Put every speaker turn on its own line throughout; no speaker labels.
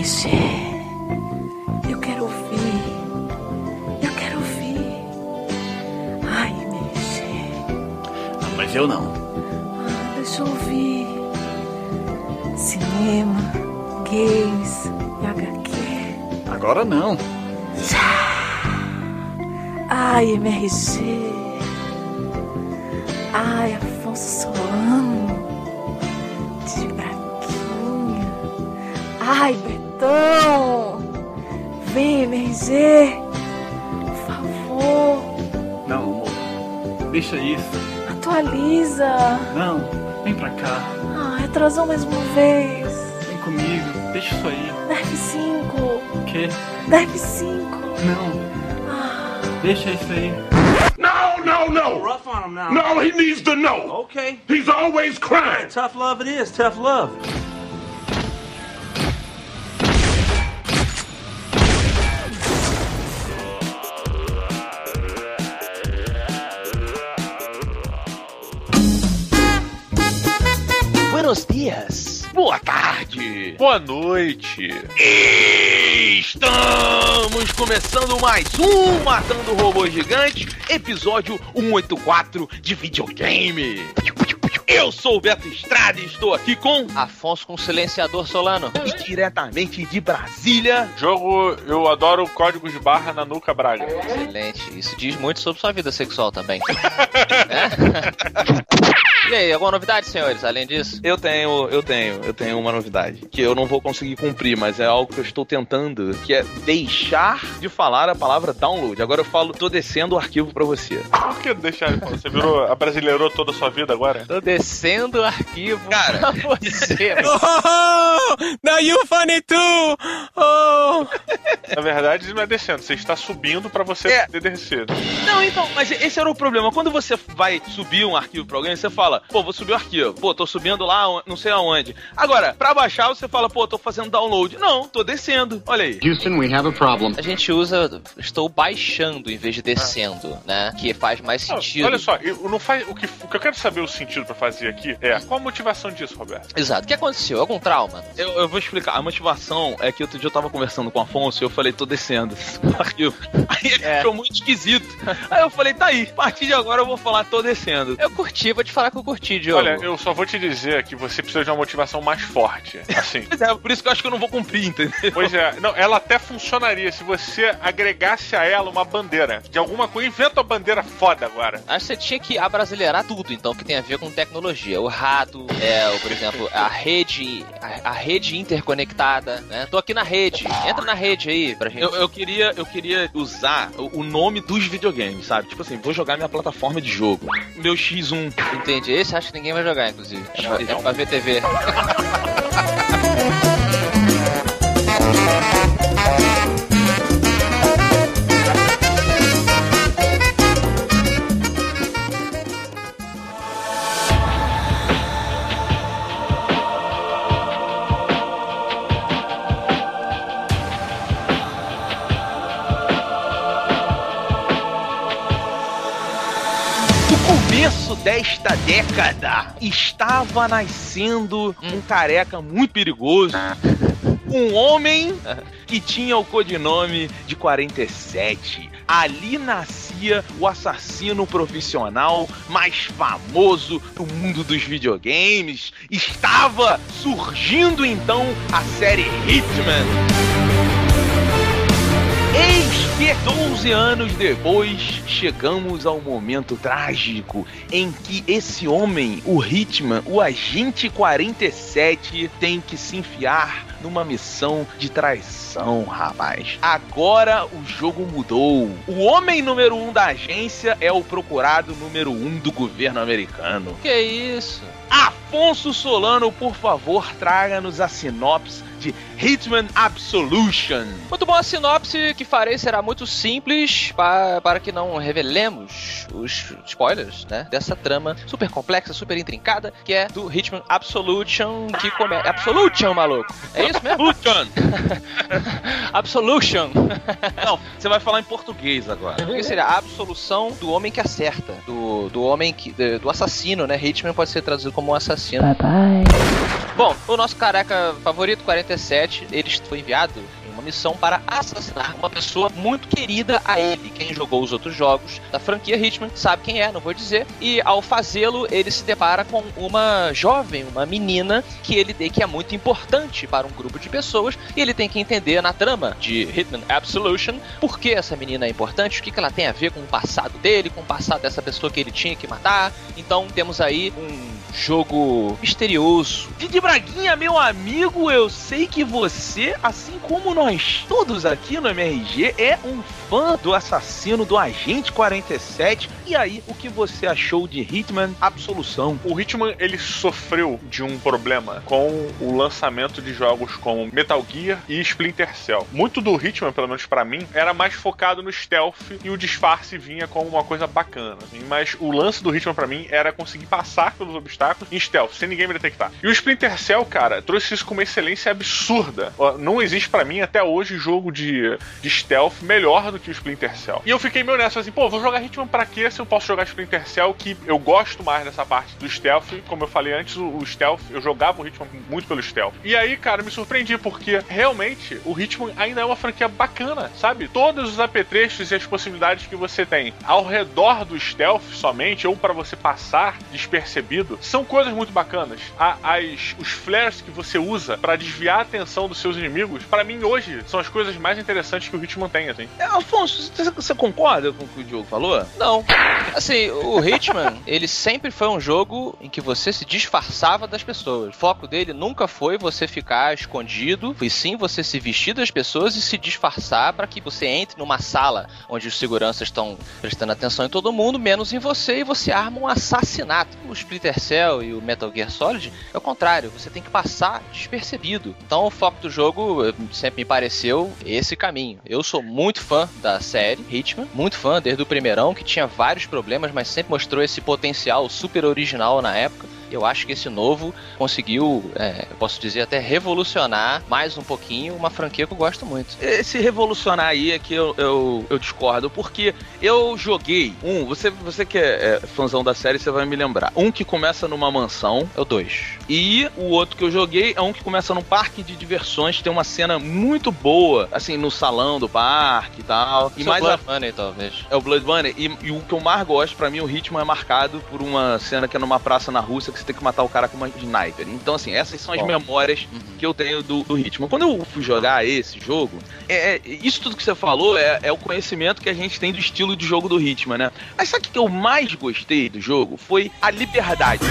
MRG. Eu quero ouvir. Eu quero ouvir. Ai, MRG.
Ah, mas eu não.
Ah, deixa eu ouvir. Cinema, games e HQ.
Agora não.
Ai, MRG. Ai, Afonso Solano. De Braquinha. Ai, Betão. Vem, MRG. Por favor,
Não, amor. Deixa isso.
atualiza.
Não, vem pra cá.
Ai, atrasou mais uma vez.
Vem comigo. Deixa isso aí.
Derp 5.
O quê?
Derp 5.
Não.
Ah,
Deixa isso aí.
No, no, no!
Rough on him now.
No, he needs to know.
Okay.
He's always crying.
Tough love it is. Tough love.
Boa
noite!
Estamos começando mais um Matando Robô Gigante, episódio 184 de videogame. Eu sou o Beto Estrada e estou aqui com
Afonso com silenciador Solano.
e diretamente de Brasília.
Jogo, eu adoro códigos de barra na nuca Braga.
Excelente. Isso diz muito sobre sua vida sexual também. Né? E aí, alguma novidade, senhores, além disso?
Eu tenho, eu tenho, eu tenho uma novidade que eu não vou conseguir cumprir, mas é algo que eu estou tentando, que é deixar de falar a palavra download. Agora eu falo, tô descendo o arquivo pra você.
Por que deixar? Você virou, abrasileirou toda a sua vida agora?
Tô descendo o arquivo
Cara.
pra você.
Oh, now you funny too. Oh.
Na verdade, não é descendo, você está subindo pra você
É.
poder descer.
Não, então, mas esse era o problema. Quando você vai subir um arquivo pra alguém, você fala, pô, vou subir o arquivo. Pô, tô subindo lá, não sei aonde. Agora, pra baixar, você fala, pô, tô fazendo download. Não, tô descendo. Olha aí.
Houston, we have a problem.
A gente usa estou baixando em vez de descendo, né? Que faz mais
Não,
sentido.
olha só, eu não faz, o, que, o que eu quero saber o sentido pra fazer aqui é qual a motivação disso, Roberto?
Exato. O que aconteceu? Algum trauma?
Eu, eu vou explicar. A motivação é que outro dia eu tava conversando com o Afonso e eu falei, tô descendo o arquivo. Aí ele
É.
ficou muito esquisito. Aí eu falei, tá aí, a partir de agora eu vou falar, tô descendo.
Eu curti, vou te falar que eu curti, Diogo.
Olha, eu só vou te dizer que você precisa de uma motivação mais forte. Assim.
Pois é, por isso que eu acho que eu não vou cumprir, entendeu?
Pois é, não, ela até funcionaria se você agregasse a ela uma bandeira. De alguma coisa, inventa uma bandeira foda agora.
Acho que você tinha que abrasileirar tudo, então, que tem a ver com tecnologia. O rato, é, o, por exemplo, a rede, a, a rede interconectada, né? Tô aqui na rede. Entra na rede aí pra gente.
Eu, eu queria, eu queria usar o, o nome dos videogames, sabe? Tipo assim, vou jogar minha plataforma de jogo. Meu X1.
Entendi. Esse acho que ninguém vai jogar, inclusive. É pra, é pra ver TV.
desta década, estava nascendo um careca muito perigoso. Um homem que tinha o codinome de 47. Ali nascia o assassino profissional mais famoso do mundo dos videogames. Estava surgindo então a série Hitman. Eis que 12 anos depois chegamos ao momento trágico em que esse homem, o Hitman, o agente 47, tem que se enfiar numa missão de traição, rapaz. Agora o jogo mudou. O homem número um da agência é o procurado número um do governo americano.
Que isso?
Afonso Solano, por favor, traga-nos a sinopse de Hitman Absolution.
Muito bom, a sinopse que farei será muito simples pa- para que não revelemos os spoilers, né? Dessa trama super complexa, super intrincada, que é do Hitman Absolution, que começa... Absolution, maluco! É isso mesmo?
Absolution!
Absolution!
Não, você vai falar em português agora.
O que seria a absolução do homem que acerta, do, do homem que... do- do assassino, né? Hitman pode ser traduzido como um assassino.
Bye bye.
Bom, o nosso careca favorito, 47 47, ele foi enviado em uma missão para assassinar uma pessoa muito querida a ele. Quem jogou os outros jogos da franquia Hitman sabe quem é, não vou dizer. E ao fazê-lo, ele se depara com uma jovem, uma menina que ele que é muito importante para um grupo de pessoas e ele tem que entender na trama de Hitman Absolution por que essa menina é importante, o que, que ela tem a ver com o passado dele, com o passado dessa pessoa que ele tinha que matar. Então temos aí um jogo misterioso.
Didi Braguinha, meu amigo, eu sei que você, assim como nós todos aqui no MRG, é um fã do assassino do Agente 47. E aí, o que você achou de Hitman Absolução?
O Hitman ele sofreu de um problema com o lançamento de jogos como Metal Gear e Splinter Cell. Muito do Hitman, pelo menos pra mim, era mais focado no stealth e o disfarce vinha como uma coisa bacana. Mas o lance do Hitman pra mim era conseguir passar pelos obstáculos em stealth, sem ninguém me detectar. E o Splinter Cell, cara, trouxe isso com uma excelência absurda. Não existe pra mim até hoje jogo de, de stealth melhor do que o Splinter Cell. E eu fiquei meio nessa, assim, pô, vou jogar Hitman pra quê se eu posso jogar Splinter Cell, que eu gosto mais dessa parte do stealth. Como eu falei antes, o, o stealth, eu jogava o Hitman muito pelo stealth. E aí, cara, me surpreendi, porque realmente o Hitman ainda é uma franquia bacana, sabe? Todos os apetrechos e as possibilidades que você tem ao redor do stealth somente, ou pra você passar despercebido, são coisas muito bacanas. A- as, os flares que você usa pra desviar a atenção dos seus inimigos, pra mim hoje, são as coisas mais interessantes que o Hitman tem, assim.
É, Afonso, você, você concorda com o que o Diogo falou?
Não. Assim, o Hitman, ele sempre foi um jogo em que você se disfarçava das pessoas. O foco dele nunca foi você ficar escondido, foi sim você se vestir das pessoas e se disfarçar para que você entre numa sala onde os seguranças estão prestando atenção em todo mundo, menos em você, e você arma um assassinato. O Splinter Cell e o Metal Gear Solid é o contrário, você tem que passar despercebido. Então o foco do jogo eh, sempre me pareceu esse caminho. Eu sou muito fã da série Hitman, muito fã desde o primeirão, que tinha vários problemas, mas sempre mostrou esse potencial super original na época. Eu acho que esse novo conseguiu, é, eu posso dizer, até revolucionar mais um pouquinho uma franquia que eu gosto muito.
Esse revolucionar aí é que eu, eu, eu discordo, porque eu joguei um, você, você que é, é fãzão da série, você vai me lembrar. Um que começa numa mansão,
É o 2.
e o outro que eu joguei é um que começa num parque de diversões, tem uma cena muito boa, assim, no salão do parque e tal. E mais a
Blood Money, talvez.
É o Blood Money. E, e o que eu mais gosto, pra mim, o ritmo é marcado por uma cena que é numa praça na Rússia que você tem que matar o cara com uma sniper. Então, assim, essas são as
Bom.
memórias
Uhum.
que eu tenho do, do ritmo. Quando eu fui jogar esse jogo, é, é- isso tudo que você falou é, é o conhecimento que a gente tem do estilo de jogo do ritmo, né? Mas sabe o que eu mais gostei do jogo? Foi a liberdade. o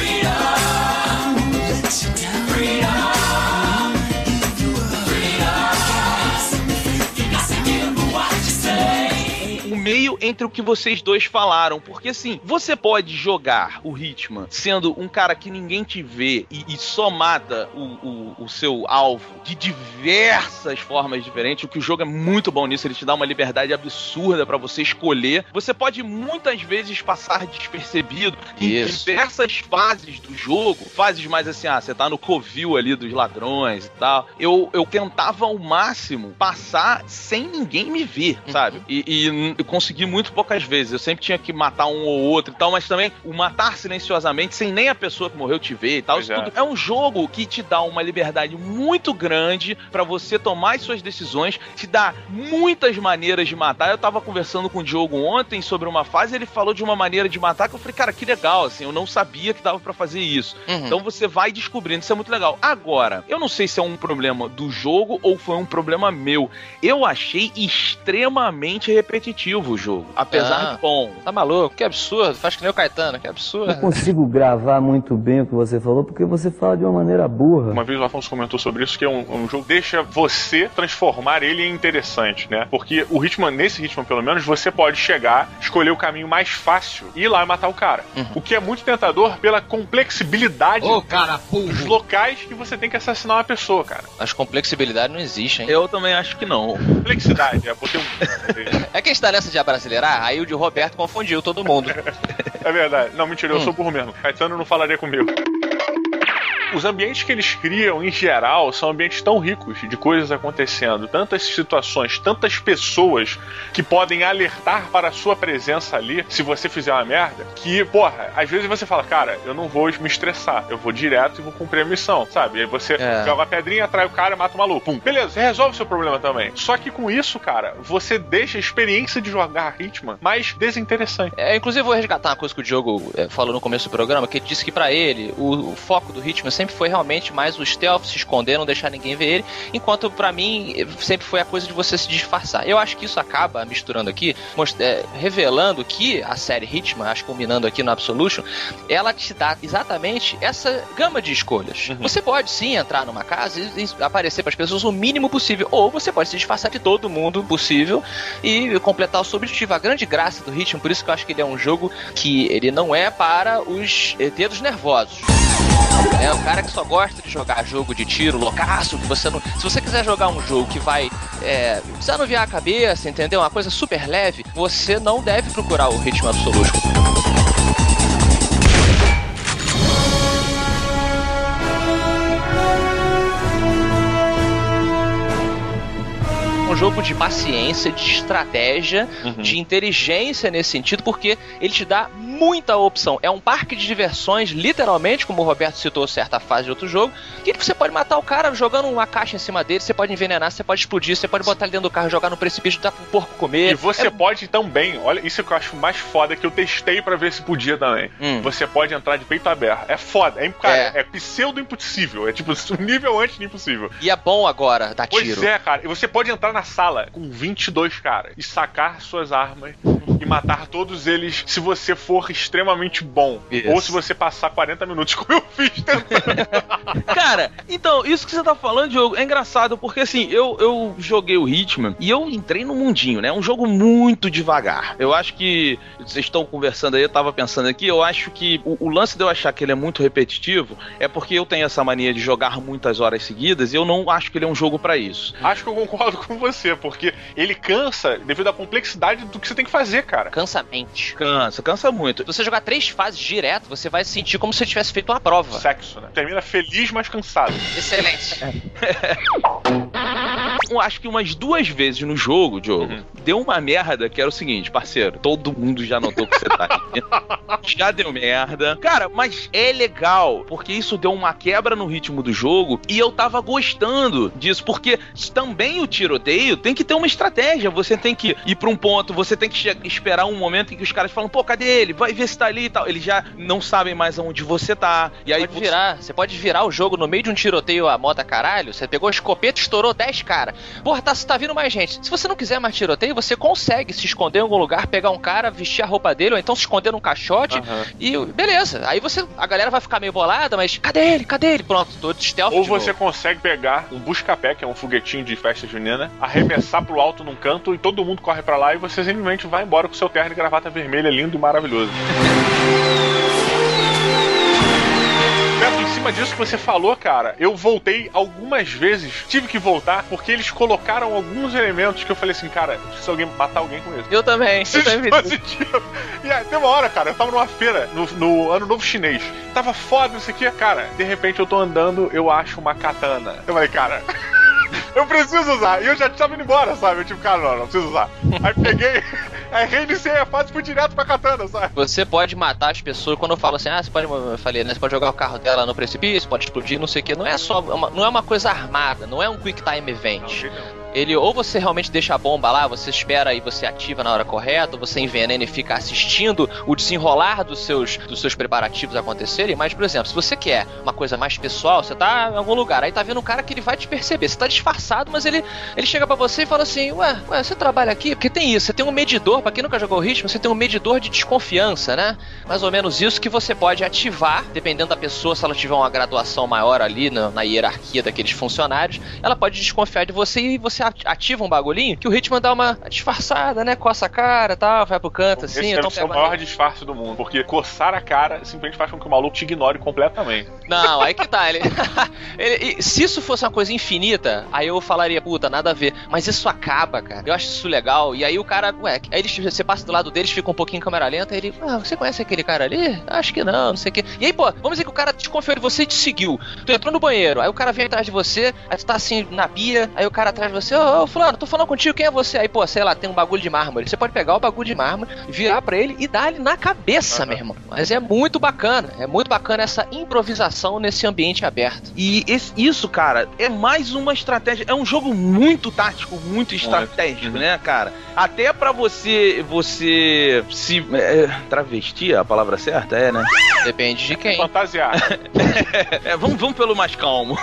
meio entre o que vocês dois falaram. Porque assim, você pode jogar o Hitman sendo um cara que ninguém te vê e, e só mata o, o, o seu alvo de diversas formas diferentes. O que o jogo é muito bom nisso, ele te dá uma liberdade absurda pra você escolher. Você pode muitas vezes passar despercebido em
Isso.
diversas fases do jogo. Fases mais assim, ah, você tá no covil ali dos ladrões e tal. Eu, eu tentava ao máximo passar sem ninguém me ver, sabe? E, e n- eu consegui muito poucas vezes. Eu sempre tinha que matar um ou outro e tal, mas também o matar silenciosamente, sem nem a pessoa que morreu te ver e tal. Isso
é.
tudo é um jogo que te dá uma liberdade muito grande pra você tomar as suas decisões, te dá muitas maneiras de matar. Eu tava conversando com o Diogo ontem sobre uma fase, ele falou de uma maneira de matar que eu falei, cara, que legal, assim, eu não sabia que dava pra fazer isso.
Uhum.
Então você vai descobrindo, isso é muito legal. Agora, eu não sei se é um problema do jogo ou foi um problema meu. Eu achei extremamente repetitivo o jogo, apesar
Ah.
de bom.
Tá maluco? Que absurdo. Faz que nem o Caetano, que
Eu
absurdo.
consigo gravar muito bem o que você falou porque você fala de uma maneira burra.
Uma vez o Afonso comentou sobre isso, que é um, um jogo que deixa você transformar ele em interessante, né? Porque o Hitman, nesse Hitman pelo menos, você pode chegar, escolher o caminho mais fácil e ir lá e matar o cara.
Uhum.
O que é muito tentador pela complexibilidade
Ô, cara,
dos locais que você tem que assassinar uma pessoa, cara.
As complexibilidades não existem.
Eu também acho que não.
Complexidade, é botei um.
É que a gente tá nessa de abrasileirar, aí o de Roberto confundiu todo mundo.
É verdade. Não, mentira, eu
Hum.
sou burro mesmo. Caetano não falaria comigo. Os ambientes que eles criam, em geral, são ambientes tão ricos de coisas acontecendo, tantas situações, tantas pessoas que podem alertar para a sua presença ali se você fizer uma merda, que, porra, às vezes você fala, cara, eu não vou me estressar, eu vou direto e vou cumprir a missão, sabe? Aí você
É.
joga a pedrinha, atrai o cara, mata o maluco. Pum. Beleza, você resolve o seu problema também. Só que com isso, cara, você deixa a experiência de jogar Hitman mais desinteressante.
É, inclusive, eu vou resgatar uma coisa que o Diogo é, falou no começo do programa, que ele disse que pra ele o, o foco do Hitman sempre foi realmente mais o stealth, se esconder, não deixar ninguém ver ele, enquanto pra mim sempre foi a coisa de você se disfarçar. Eu acho que isso acaba misturando aqui, é, revelando que a série Hitman, acho que combinando aqui no Absolution, ela te dá exatamente essa gama de escolhas. Você pode sim entrar numa casa e, e aparecer para as pessoas o mínimo possível, ou você pode se disfarçar de todo mundo possível e completar o seu objetivo. A grande graça do Hitman, por isso que eu acho que ele é um jogo que ele não é para os eh, dedos nervosos. É o cara que só gosta de jogar jogo de tiro, loucaço, que você não. Se você quiser jogar um jogo que vai é, desanuviar a cabeça, entendeu? Uma coisa super leve, você não deve procurar o Hitman Absolution. um jogo de paciência, de estratégia, de inteligência nesse sentido, porque ele te dá muita opção. É um parque de diversões, literalmente, como o Roberto citou certa fase de outro jogo, que você pode matar o cara jogando uma caixa em cima dele, você pode envenenar, você pode explodir, você pode botar ele dentro do carro, jogar no precipício, dar pro porco comer.
E você
É-
pode também, olha, isso que eu acho mais foda que eu testei pra ver se podia também.
Hum.
Você pode entrar de peito aberto. É foda, é, cara,
É.
é. pseudo impossível. É tipo um nível antes de impossível.
E é bom agora dar
Pois
tiro.
é, cara. E você pode entrar na sala com 22 caras e sacar suas armas e matar todos eles se você for extremamente bom.
Isso.
Ou se você passar 40 minutos como eu fiz tentando.
Cara, então, isso que você tá falando, Diogo, é engraçado, porque assim, eu, eu joguei o Hitman e eu entrei no mundinho, né? É um jogo muito devagar. Eu acho que. Vocês estão conversando aí, eu tava pensando aqui, eu acho que o, o lance de eu achar que ele é muito repetitivo é porque eu tenho essa mania de jogar muitas horas seguidas e eu não acho que ele é um jogo pra isso.
Acho que eu concordo com você, porque ele cansa devido à complexidade do que você tem que fazer, cara.
Cansa a mente.
Cansa, cansa muito.
Se você jogar três fases direto, você vai se sentir como se você tivesse feito uma prova.
Sexo, né? Termina feliz, mas cansado.
Excelente.
Eu acho que umas duas vezes no jogo, Diogo,
Uhum.
deu uma merda que era o seguinte, parceiro. Todo mundo já notou que você tá aí. já deu merda. Cara, mas é legal, porque isso deu uma quebra no ritmo do jogo e eu tava gostando disso, porque também o tiroteio tem que ter uma estratégia. Você tem que ir pra um ponto, você tem que esperar um momento em que os caras falam, pô, cadê ele? Vai ver se tá ali e tal. Eles já não sabem mais aonde você tá. E aí
pode
você-
virar, você pode virar o jogo no meio de um tiroteio a moda caralho. Você pegou a escopeta e estourou 10 caras. Porra, tá, tá vindo mais gente. Se você não quiser mais tiroteio, você consegue se esconder em algum lugar, pegar um cara, vestir a roupa dele, ou então se esconder num caixote
Aham.
e beleza. Aí você. A galera vai ficar meio bolada, mas cadê ele? Cadê ele? Pronto, tô de stealth.
Ou você
novo.
consegue pegar um busca-pé, que é um foguetinho de festa junina, arremessar pro alto num canto e todo mundo corre pra lá e você simplesmente vai embora com seu terno e gravata vermelha lindo e maravilhoso. Cima disso que você falou, cara, eu voltei algumas vezes, tive que voltar, porque eles colocaram alguns elementos que eu falei assim, cara, preciso alguém matar alguém com isso.
Eu também. Eu também.
Dispositivo. E aí, tem uma hora, cara, eu tava numa feira, no, no Ano Novo Chinês. Tava foda isso aqui, cara. De repente eu tô andando, eu acho uma katana. Eu falei, cara. Eu preciso usar. E eu já tava indo embora, sabe? Eu tipo, cara, não, não preciso usar. Aí peguei, aí reiniciei a fase e fui direto pra katana, sabe?
Você pode matar as pessoas quando eu falo assim, ah, você pode, eu falei, né? Você pode jogar o carro dela no precipício, pode explodir, não sei o que. Não é só, uma, não é uma coisa armada, não é um quick time event. Ele ou você realmente deixa a bomba lá, você espera e você ativa na hora correta, ou você envenena e fica assistindo o desenrolar dos seus, dos seus preparativos acontecerem. Mas, por exemplo, se você quer uma coisa mais pessoal, você tá em algum lugar, aí tá vendo um cara que ele vai te perceber. Você tá disfarçado, mas ele, ele chega pra você e fala assim: Ué, ué, você trabalha aqui? Porque tem isso, você tem um medidor, pra quem nunca jogou o ritmo, você tem um medidor de desconfiança, né? Mais ou menos isso que você pode ativar, dependendo da pessoa, se ela tiver uma graduação maior ali na, na hierarquia daqueles funcionários, ela pode desconfiar de você e você ati- ativa um bagulhinho que o Hitman dá uma disfarçada, né? Coça a cara e tal, vai pro canto
Esse
assim.
deve
Então
ser o maior disfarce do mundo, porque coçar a cara simplesmente faz com que o maluco te ignore completamente.
Não, aí que tá. Ele, ele- se isso fosse uma coisa infinita, aí eu falaria, puta, nada a ver. Mas isso acaba, cara. Eu acho isso legal. E aí o cara, ué, aí eles, você passa do lado deles, fica um pouquinho em câmera lenta, aí ele, ah, você conhece aquele cara ali? Acho que não, não sei o quê. E aí, pô, vamos dizer que o cara desconfiou de você e te seguiu. Tu entrou no banheiro, aí o cara vem atrás de você, aí tu tá assim na pia, aí o cara atrás de você, ô, ô fulano, tô falando contigo, quem é você? Aí, pô, sei lá, tem um bagulho de mármore. Você pode pegar o bagulho de mármore, virar pra ele e dar ele na cabeça, meu irmão. Mas é muito bacana. É muito bacana essa improvisação nesse ambiente aberto.
E esse- isso, cara, é mais uma estratégia. É um jogo muito tático, muito estratégico, né, cara? Até pra você você se é, travestir, a palavra certa é, né?
Depende de quem.
Fantasiar.
É, vamos, vamos pelo mais calmo.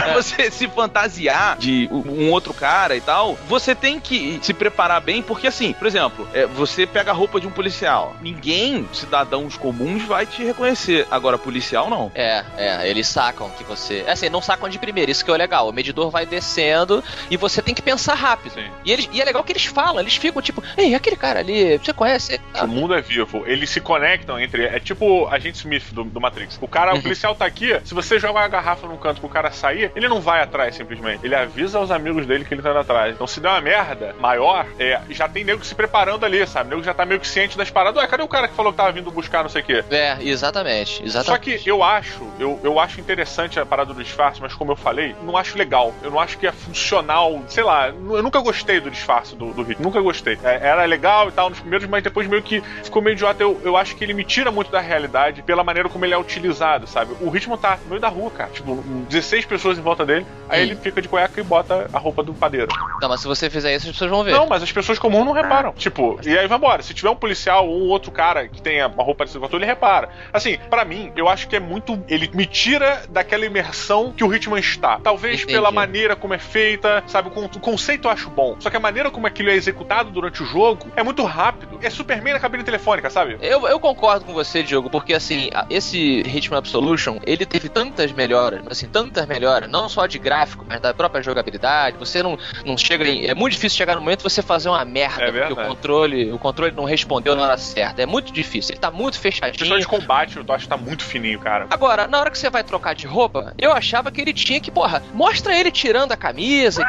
Pra você se fantasiar de um outro cara e tal, você tem que se preparar bem, porque assim, por exemplo, é, você pega a roupa de um policial. Ninguém, cidadãos comuns, vai te reconhecer. Agora, policial não.
É, é, eles sacam que você. É assim, não sacam de primeira, isso que é legal. O medidor vai descendo e você tem que pensar rápido.
Sim.
E, eles, e é legal que eles falam, eles ficam tipo, ei, aquele cara ali, você conhece?
O mundo é vivo. Eles se conectam entre. É tipo agente Smith do, do Matrix. O cara, o policial tá aqui. Se você joga uma garrafa num canto pro cara sair, ele não vai atrás simplesmente. Ele avisa aos amigos dele que ele tá indo atrás. Então, se der uma merda maior, é, já tem nego se preparando ali, sabe? Nego já tá meio que ciente das paradas. Ué, cadê o cara que falou que tava vindo buscar não sei o quê?
É, exatamente,
Só
exatamente.
que eu acho, eu, eu acho interessante a parada do disfarce, mas como eu falei, não acho legal. Eu não acho que é funcional. Sei lá, eu nunca gostei do disfarce do, do. Nunca gostei. É, era legal e tal nos primeiros, mas depois meio que ficou meio idiota. Eu, eu acho que ele me tira muito da realidade pela maneira como ele é utilizado, sabe? O ritmo tá no meio da rua, cara. Tipo, 16 pessoas em volta dele. Aí
Hum.
ele fica de cueca e bota a roupa do padeiro.
Não, mas se você fizer isso, as pessoas vão ver.
Não, mas as pessoas comuns não reparam. Tipo, e aí vambora. Se tiver um policial ou um outro cara que tenha uma roupa parecida com a tua, ele repara. Assim, pra mim, eu acho que é muito. Ele me tira daquela imersão que o Hitman está. Talvez
Entendi.
pela maneira como é feita, sabe? O, con- o conceito eu acho bom. Só que a maneira como aquilo é executado durante o jogo é muito rápido. É Superman na cabine telefônica, sabe?
Eu, eu concordo com você, Diogo, porque assim, esse Hitman Absolution, ele teve tantas melhoras, assim, tantas melhoras, não só de gráfico, mas da própria jogabilidade. Você não, não chega em. É muito difícil chegar no momento de você fazer uma merda,
É
porque o
verdade.
controle, o controle não respondeu na hora certa. É muito difícil. Ele tá muito
A questão
fechadinho.
de combate, eu acho que tá muito fininho, cara.
Agora, na hora que você vai trocar de roupa, eu achava que ele tinha que, porra, mostra ele tirando a camisa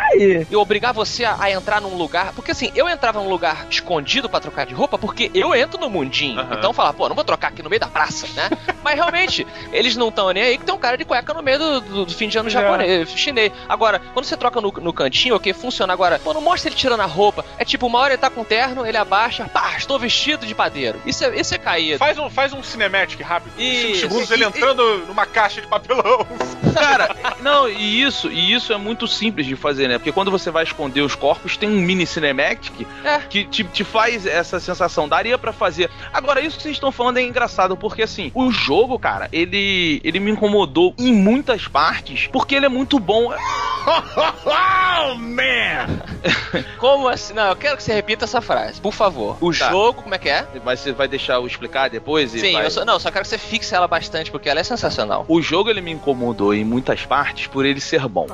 e obrigar você a, a entrar num lugar. Porque assim, eu entrava num lugar escondido pra trocar de roupa porque eu entro no mundinho.
Aham.
Então falar, pô, não vou trocar aqui no meio da praça, né? Mas realmente, eles não estão nem aí que tem um cara de cueca no meio do, do- do fim de ano. Japonês, chinês. Agora, quando você troca no, no cantinho, ok, funciona. Agora, pô, não mostra ele tirando a roupa. É tipo, uma hora ele tá com terno, ele abaixa, pá, estou vestido de padeiro. Isso é, isso é caído.
Faz um, faz um cinematic rápido. Cinco
Isso.
segundos
E-
ele
e-
entrando numa caixa de papelão.
Cara, não, e isso, e isso é muito simples de fazer, né? Porque quando você vai esconder os corpos, tem um mini cinematic
É.
que te, te faz essa sensação. Daria pra fazer. Agora, isso que vocês estão falando é engraçado, porque assim, o jogo, cara, ele, ele me incomodou em muitas partes, porque ele é muito bom.
Oh, man!
Como assim? Não, eu quero que você repita essa frase, por favor. O
Tá.
jogo, como é que é?
Mas você vai deixar eu explicar depois? e
Sim,
vai-
eu só, não, só quero que você fixe ela bastante, porque ela é sensacional.
O jogo ele me incomodou em muitas partes por ele ser bom.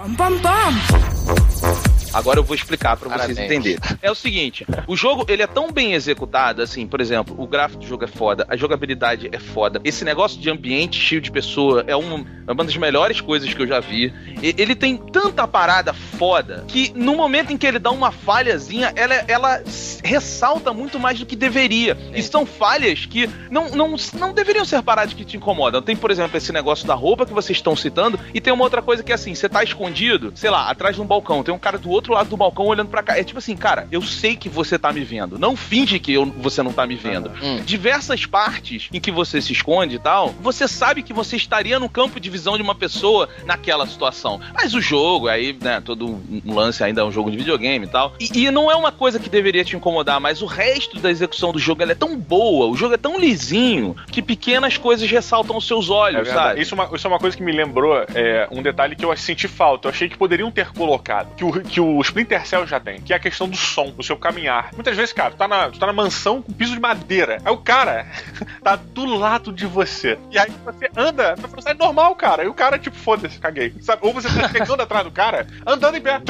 Agora eu vou explicar pra vocês
Parabéns.
entenderem. É o seguinte, o jogo ele é tão bem executado, assim, por exemplo, o gráfico do jogo é foda, a jogabilidade é foda. Esse negócio de ambiente cheio de pessoa é uma, é uma das melhores coisas que eu já vi. E- Ele tem tanta parada foda que no momento em que ele dá uma falhazinha, ela, ela ressalta muito mais do que deveria. E são falhas que não, não, não deveriam ser paradas que te incomodam. Tem, por exemplo, esse negócio da roupa que vocês estão citando, e tem uma outra coisa que é assim: você tá escondido, sei lá, atrás de um balcão, tem um cara do outro lado do balcão olhando pra cá. É tipo assim, cara, eu sei que você tá me vendo. Não finge que eu, você não tá me vendo.
Hum.
Diversas partes em que você se esconde e tal, você sabe que você estaria no campo de visão de uma pessoa naquela situação. Mas o jogo, aí, né, todo um lance ainda é um jogo de videogame e tal. E, e não é uma coisa que deveria te incomodar, mas o resto da execução do jogo ela é tão boa, o jogo é tão lisinho, que pequenas coisas ressaltam os seus
É
olhos,
verdade.
sabe?
Isso, é uma, isso é uma coisa que me lembrou é, um detalhe que eu senti falta. Eu achei que poderiam ter colocado, que o, que o Splinter Cell já tem, que é a questão do som, do seu caminhar. Muitas vezes, cara, tu tá na, tu tá na mansão com piso de madeira. Aí o cara tá do lado de você. E aí você anda na velocidade normal, cara. E o cara, tipo, foda-se, caguei. Sabe? Ou você tá chegando atrás do cara, andando em pé.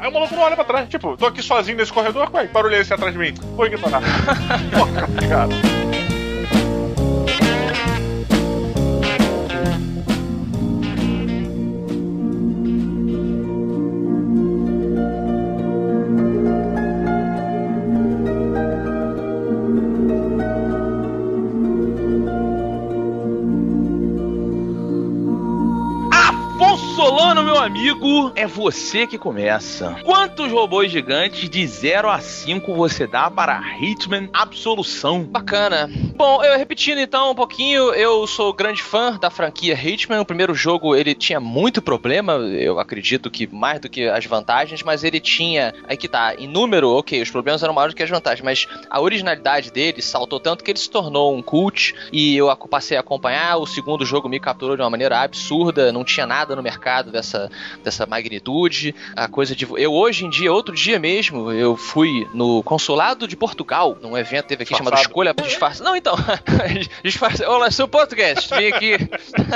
Aí o maluco não olha pra trás. Tipo, tô aqui sozinho nesse corredor, ué, barulho é esse atrás de mim? Vou ignorar. Porra, cara.
Solano, meu amigo, é você que começa. Quantos robôs gigantes de 0 a 5 você dá para Hitman Absolução?
Bacana. Bom, eu repetindo então um pouquinho, eu sou grande fã da franquia Hitman. O primeiro jogo ele tinha muito problema, eu acredito que mais do que as vantagens, mas ele tinha, aí que tá, em número, ok, os problemas eram maiores do que as vantagens, mas a originalidade dele saltou tanto que ele se tornou um cult e eu passei a acompanhar. O segundo jogo me capturou de uma maneira absurda, não tinha nada no mercado dessa, dessa magnitude. A coisa de. Eu hoje em dia, outro dia mesmo, eu fui no consulado de Portugal, num evento teve aqui chamado. Escolha Disfarce. Não, então. Disfarce. Olá, sou português. Vim aqui.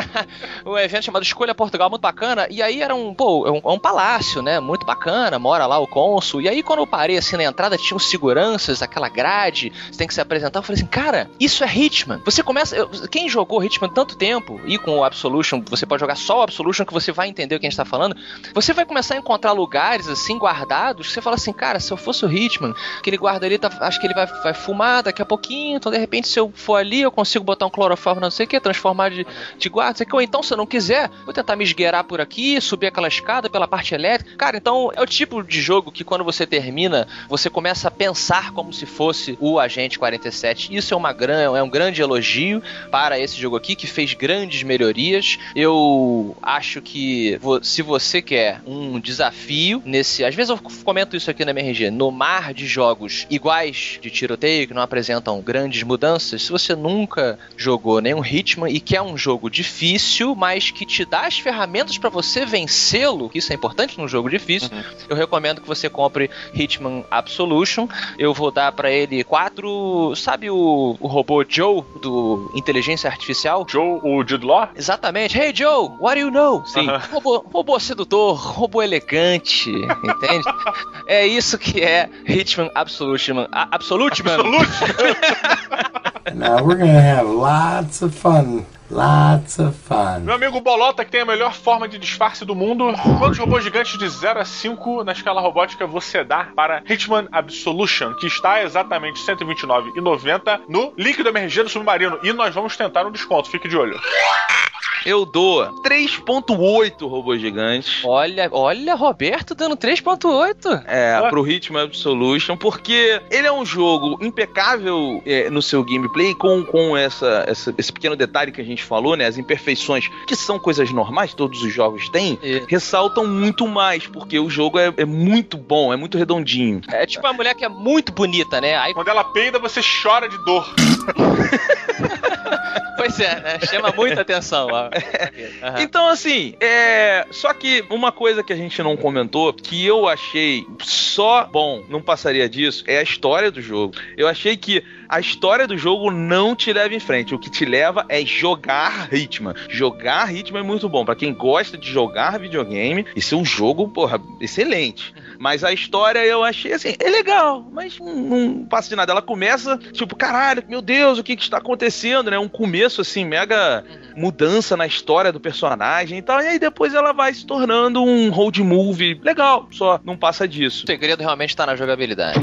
um evento chamado Escolha Portugal, muito bacana. E aí era um, pô, é um, é um palácio, né? Muito bacana. Mora lá o cônsul. E aí, quando eu parei assim na entrada, tinha os seguranças, aquela grade. Você tem que se apresentar. Eu falei assim, cara, isso é Hitman. Você começa. eu- quem jogou Hitman tanto tempo e com o Absolution, você pode jogar só o Absolution que você vai entender o que a gente tá falando. Você vai começar a encontrar lugares assim guardados. Você fala assim, cara, se eu fosse o Hitman, aquele guarda ali, tá, acho que ele vai, vai fumar daqui a pouquinho. Então, de repente, se eu for ali, eu consigo botar um cloroformo, não sei o que, transformar de, de guarda, não sei o que. Ou então, se eu não quiser, vou tentar me esgueirar por aqui, subir aquela escada pela parte elétrica. Cara, então é o tipo de jogo que quando você termina, você começa a pensar como se fosse o Agente 47. Isso é, uma gran, é um grande elogio para esse jogo aqui, que fez grandes melhorias. Eu acho que se você quer um desafio nesse. Às vezes eu comento isso aqui na MRG, no mar de jogos iguais de tiroteio, que não apresentam grandes mudanças, se você nunca jogou nenhum Hitman e quer um jogo difícil, mas que te dá as ferramentas para você vencê-lo, que isso é importante num jogo difícil, eu recomendo que você compre Hitman Absolution. Eu vou dar pra ele quatro. Sabe o, o robô Joe do Inteligência Artificial?
Joe, o Jude Law?
Exatamente. Hey Joe, what do you know?
Sim.
Robô, robô sedutor, robô elegante, entende? é isso que é Hitman Absolution. A- Absolute, mano.
Now we're gonna have lots of fun. Lots of fun.
Meu amigo Bolota, que tem a melhor forma de disfarce do mundo. Quantos robôs gigantes de 0 a 5 na escala robótica você dá para Hitman Absolution, que está exatamente R$ 129,90 no link do MRG do Submarino. E nós vamos tentar um desconto, fique de olho.
Eu dou 3.8 robôs gigantes.
Olha, olha, Roberto dando 3.8.
É,
Ué?
pro Hitman Absolution, porque ele é um jogo impecável é, no seu gameplay, com, com essa, essa- esse pequeno detalhe que a gente falou, né? As imperfeições, que são coisas normais, todos os jogos têm,
E-
ressaltam muito mais, porque o jogo é, é muito bom, é muito redondinho.
É tipo uma mulher que é muito bonita, né? Aí,
Quando ela peida, você chora de dor.
pois é, né? Chama muita atenção. Aham.
Então, assim, é. Só que uma coisa que a gente não comentou, que eu achei só bom, não passaria disso, é a história do jogo. Eu achei que a história do jogo não te leva em frente. O que te leva é jogar Hitman. Jogar Hitman é muito bom. Pra quem gosta de jogar videogame, esse é um jogo, porra, excelente. Mas a história eu achei assim, é legal, mas não, não passa de nada. Ela começa, tipo, caralho, meu Deus, o que, que está acontecendo, né? Um começo, assim, mega mudança na história do personagem e tal. E aí depois ela vai se tornando um road movie legal, só não passa disso.
O segredo realmente tá na jogabilidade.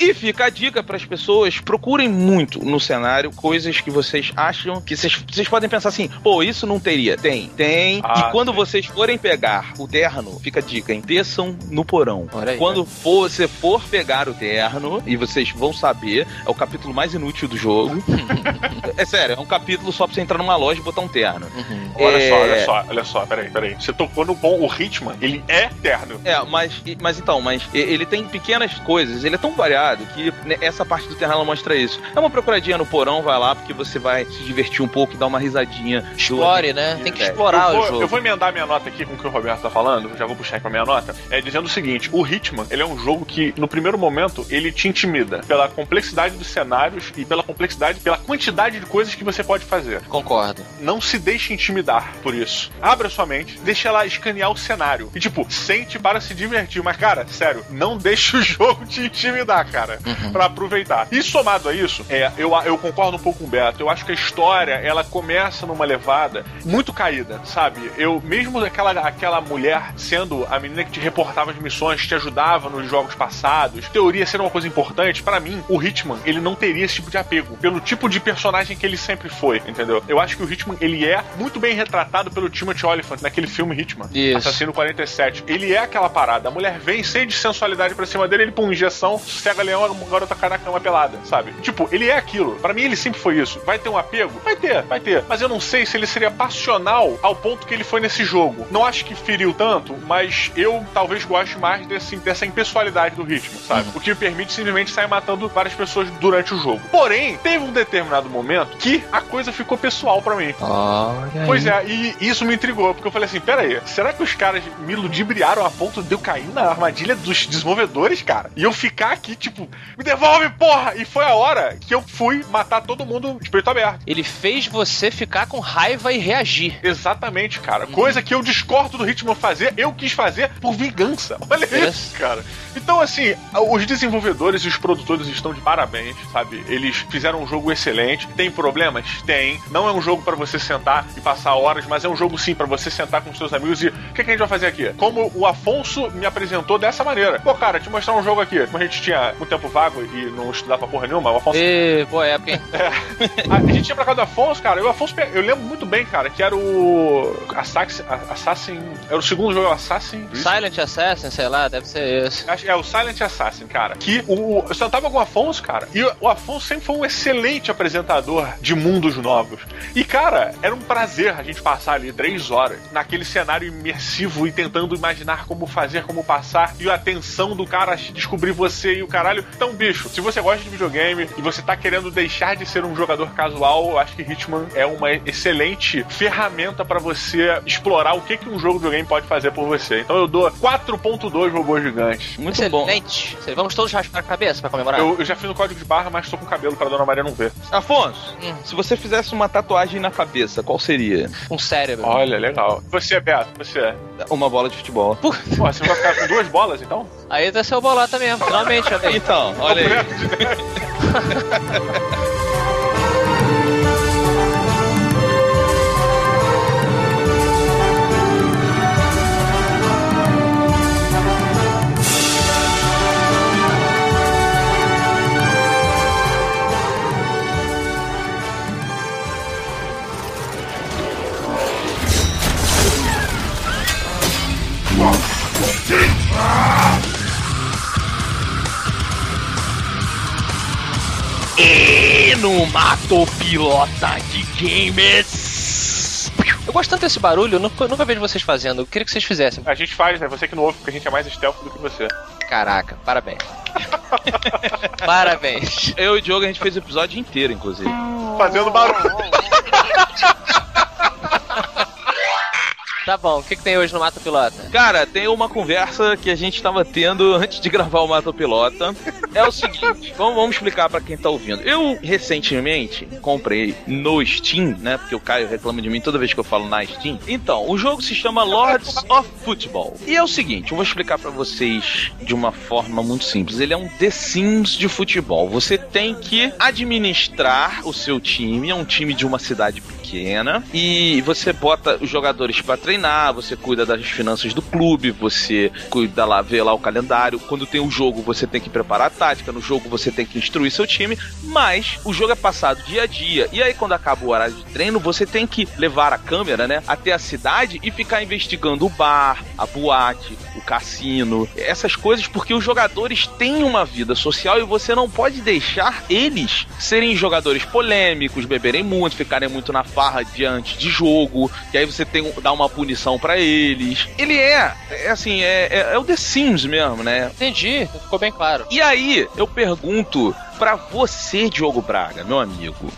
E fica a dica para as pessoas: procurem muito no cenário coisas que vocês acham que vocês, vocês podem pensar assim, pô, isso não teria. Tem, tem.
Ah,
e quando
sim.
vocês forem pegar o terno, fica a dica, hein? Desçam no porão.
Olha aí,
quando for, você for pegar o terno, e vocês vão saber, é o capítulo mais inútil do jogo. é sério, é um capítulo só pra você entrar numa loja e botar um terno.
Uhum.
Olha
É.
só, olha só, olha só, peraí, peraí. Você tocou no bom, o Hitman, ele é eterno.
É, mas, mas então, mas ele tem pequenas coisas, ele é tão variado ligado? Que né, essa parte do Terra mostra isso. É uma procuradinha no porão, vai lá, porque você vai se divertir um pouco e dar uma risadinha.
Explore, né? Tem que explorar
eu vou,
o jogo.
Eu vou emendar minha nota aqui com o que o Roberto tá falando, já vou puxar aqui pra minha nota, é dizendo o seguinte, o Hitman, ele é um jogo que, no primeiro momento, ele te intimida pela complexidade dos cenários e pela complexidade, pela quantidade de coisas que você pode fazer.
Concordo.
Não se deixe intimidar por isso. Abra sua mente, deixa ela escanear o cenário. E, tipo, sente para se divertir. Mas, cara, sério, não deixe o jogo te intimidar, cara,
Uhum.
pra aproveitar. E somado a isso, é, eu, eu concordo um pouco com o Beto. Eu acho que a história, ela começa numa levada muito caída, sabe? Eu, mesmo aquela, aquela mulher sendo a menina que te reportava as missões, te ajudava nos jogos passados, teoria ser uma coisa importante, pra mim, o Hitman, ele não teria esse tipo de apego, pelo tipo de personagem que ele sempre foi, entendeu? Eu acho que o Hitman, ele é muito bem retratado pelo Timothy Olyphant naquele filme Hitman,
Isso.
Assassino 47. Ele é aquela parada, a mulher vem cheia de sensualidade pra cima dele, ele pum, injeção, sossega leão, a garota cai na cama pelada, sabe? Tipo, ele é aquilo. Pra mim, ele sempre foi isso. Vai ter um apego? Vai ter, vai ter. Mas eu não sei se ele seria passional ao ponto que ele foi nesse jogo. Não acho que feriu tanto, mas eu talvez goste mais desse, dessa impessoalidade do ritmo, sabe? O que me permite simplesmente sair matando várias pessoas durante o jogo. Porém, teve um determinado momento que a coisa ficou pessoal pra mim.
Olha
Pois é, e isso me intrigou, porque eu falei assim: pera aí, será que os caras me ludibriaram a ponto de eu cair na armadilha dos desenvolvedores, cara? E eu ficar aqui, tipo, me devolve, porra! E foi a hora que eu fui matar todo mundo de peito aberto.
Ele fez você ficar com raiva e reagir.
Exatamente, cara. Coisa que eu discordo do Hitman fazer, eu quis fazer por vingança. Olha isso, cara. Então, assim, os desenvolvedores e os produtores estão de parabéns, sabe? Eles fizeram um jogo excelente. Tem problemas? Tem. Não é um jogo pra você sentar e passar horas, mas é um jogo sim pra você sentar com seus amigos e o que, que a gente vai fazer aqui? Como o Afonso me apresentou dessa maneira. Pô, cara, te mostrar um jogo aqui. Como a gente tinha muito tempo vago e não estudava porra nenhuma, o Afonso
E, boa época, hein?
a, a gente ia pra casa do Afonso, cara, e o Afonso, eu lembro muito bem, cara, que era o Assassin, Assassin era o segundo jogo, Assassin...
Silent Assassin, sei lá, deve ser esse.
É o Silent Assassin, cara. Que o, eu sentava com o Afonso, cara, e o Afonso sempre foi um excelente apresentador de mundos novos. E, cara, era um prazer a gente passar ali três horas naquele cenário imersivo e tentando imaginar como fazer, como passar, e a tensão do cara descobrir você e o caralho. Então, bicho, se você gosta de videogame e você tá querendo deixar de ser um jogador casual, eu acho que Hitman é uma excelente ferramenta pra você explorar o que, que um jogo de videogame pode fazer por você. Então eu dou 4.2 robôs gigantes.
Muito bom.
Excelente. Vamos todos raspar a cabeça pra comemorar?
Eu, eu já fiz o código de barra, mas tô com cabelo pra Dona Maria não ver.
Afonso,
Hum.
se você fizesse uma tatuagem na cabeça, qual seria?
Um cérebro.
Olha, legal. Você, Beto, você.
Uma bola de futebol.
Pô, você vai ficar com duas bolas, então?
Aí vai ser o bolota mesmo, finalmente, amigo.
Então, olha aí. E no Mato Pilota de Games.
Eu gosto tanto desse barulho, eu nunca, nunca vejo vocês fazendo. Eu queria que vocês fizessem.
A gente faz, né? Você que não ouve, porque a gente é mais stealth do que você.
Caraca, parabéns. parabéns.
Eu e o Diogo, a gente fez o episódio inteiro, inclusive.
Fazendo barulho.
Tá bom, o que, que tem hoje no Mata Pilota?
Cara, tem uma conversa que a gente tava tendo antes de gravar o Mato Pilota. É o seguinte, vamos, vamos explicar pra quem tá ouvindo. Eu, recentemente, comprei no Steam, né? Porque o Caio reclama de mim toda vez que eu falo na Steam. Então, o jogo se chama Lords of Football. E é o seguinte, eu vou explicar pra vocês de uma forma muito simples. Ele é um The Sims de futebol. Você tem que administrar o seu time, é um time de uma cidade pequena, e você bota os jogadores pra treinar, você cuida das finanças do clube, você cuida lá, vê lá o calendário. Quando tem o jogo, você tem que preparar a tática, no jogo você tem que instruir seu time, mas o jogo é passado dia a dia. E aí quando acaba o horário de treino, você tem que levar a câmera, né, até a cidade e ficar investigando o bar, a boate, o cassino, essas coisas porque os jogadores têm uma vida social e você não pode deixar eles serem jogadores polêmicos, beberem muito, ficarem muito na farra diante de jogo, que aí você tem dá uma punição pra eles. Ele é, é assim, é, é, é o The Sims mesmo, né?
Entendi, ficou bem claro.
E aí, eu pergunto pra você, Diogo Braga, meu amigo.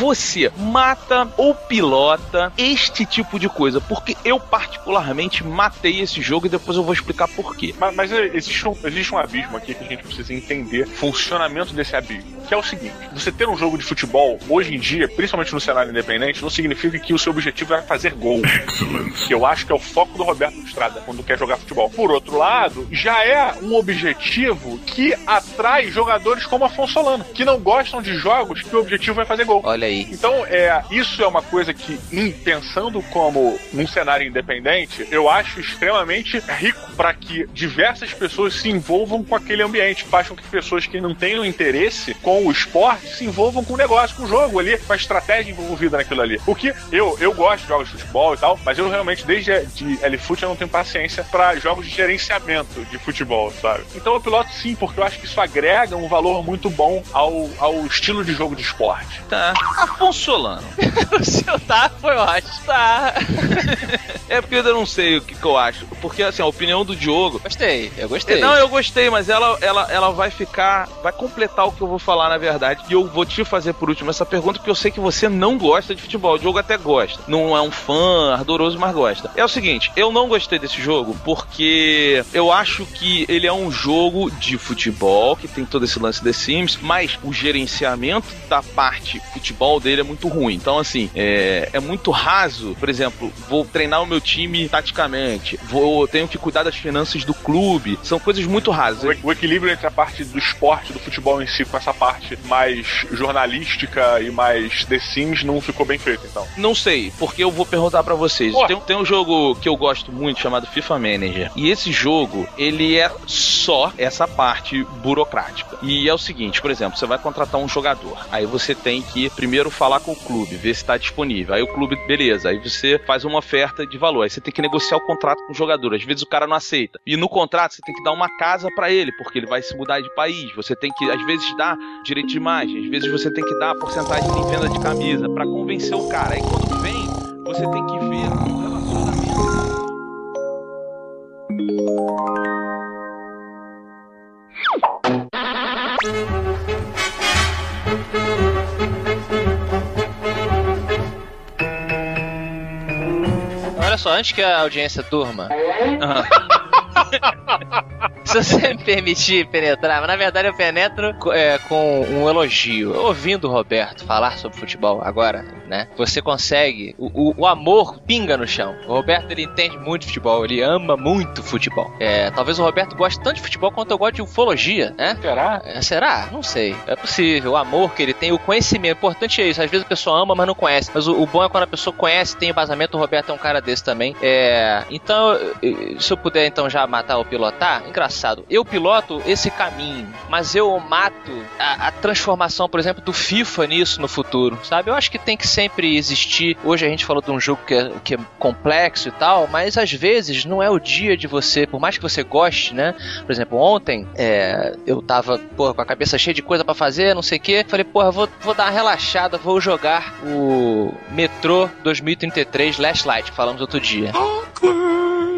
Você mata ou pilota este tipo de coisa? Porque eu, particularmente, matei esse jogo e depois eu vou explicar por quê.
Mas, mas existe, um, existe um abismo aqui que a gente precisa entender o funcionamento desse abismo. Que é o seguinte: você ter um jogo de futebol, hoje em dia, principalmente no cenário independente, não significa que o seu objetivo é fazer gol. Que eu acho que é o foco do Roberto Estrada quando quer jogar futebol. Por outro lado, já é um objetivo que atrai jogadores como Afonso Solano, que não gostam de jogos que o objetivo é fazer gol.
Olha aí.
Então, é, isso é uma coisa que, em- pensando como num cenário independente, eu acho extremamente rico para que diversas pessoas se envolvam com aquele ambiente. Façam que pessoas que não tenham interesse com o esporte se envolvam com o negócio, com o jogo ali, com a estratégia envolvida naquilo ali. O que eu, eu gosto de jogos de futebol e tal, mas eu realmente, desde de L-Foot, eu não tenho paciência para jogos de gerenciamento de futebol, sabe? Então eu piloto sim, porque eu acho que isso agrega um valor muito bom ao, ao estilo de jogo de esporte.
Tá. Afonso Solano.
o seu tá foi ótimo. Tá.
É porque eu ainda não sei o que, que eu acho. Porque, assim, a opinião do Diogo.
Gostei, eu gostei.
Não, eu gostei, mas ela, ela, ela vai ficar. Vai completar o que eu vou falar, na verdade. E eu vou te fazer por último essa pergunta, porque eu sei que você não gosta de futebol. O Diogo até gosta. Não é um fã ardoroso, mas gosta. É o seguinte, eu não gostei desse jogo porque eu acho que ele é um jogo de futebol, que tem todo esse lance The Sims, mas o gerenciamento da parte futebol dele é muito ruim. Então, assim, é, é muito raso. Por exemplo, vou treinar o meu time taticamente, vou tenho que cuidar das finanças do clube. São coisas muito rasas.
O, o equilíbrio entre a parte do esporte, do futebol em si, com essa parte mais jornalística e mais The Sims, não ficou bem feito, então.
Não sei, porque eu vou perguntar pra vocês. Tem, tem um jogo que eu gosto muito chamado FIFA Manager. E esse jogo, ele é só essa parte burocrática. E é o seguinte, por exemplo, você vai contratar um jogador. Aí você tem que primeiro falar com o clube, ver se está disponível. Aí o clube, beleza. Aí você faz uma oferta de valor. Aí você tem que negociar o contrato com o jogador. Às vezes o cara não aceita. E no contrato você tem que dar uma casa pra ele, porque ele vai se mudar de país. Você tem que, às vezes, dar direito de imagem. Às vezes você tem que dar porcentagem em venda de camisa pra convencer o cara. Aí quando vem, você tem que ver o relacionamento.
Olha só, antes que a audiência durma. Se você me permitir penetrar, mas na verdade eu penetro é, com um elogio. Ouvindo o Roberto falar sobre futebol agora, né? Você consegue. O, o- o amor pinga no chão. O Roberto ele entende muito futebol, ele ama muito futebol. É, talvez o Roberto goste tanto de futebol quanto eu gosto de ufologia, né?
Será?
É, será? Não sei. É possível. O amor que ele tem, o conhecimento. O importante é isso. Às vezes a pessoa ama, mas não conhece. Mas o, o bom é quando a pessoa conhece, tem embasamento. O Roberto é um cara desse também. É, então, se eu puder então já matar ou pilotar, engraçado. Eu piloto esse caminho, mas eu mato a, a transformação, por exemplo, do FIFA nisso no futuro, sabe? Eu acho que tem que sempre existir. Hoje a gente falou de um jogo que é, que é complexo e tal, mas às vezes não é o dia de você, por mais que você goste, né? Por exemplo, ontem é, eu tava porra, com a cabeça cheia de coisa pra fazer, não sei o que. Falei, porra, vou, vou dar uma relaxada, vou jogar o Metrô 2033 Last Light, que falamos outro dia.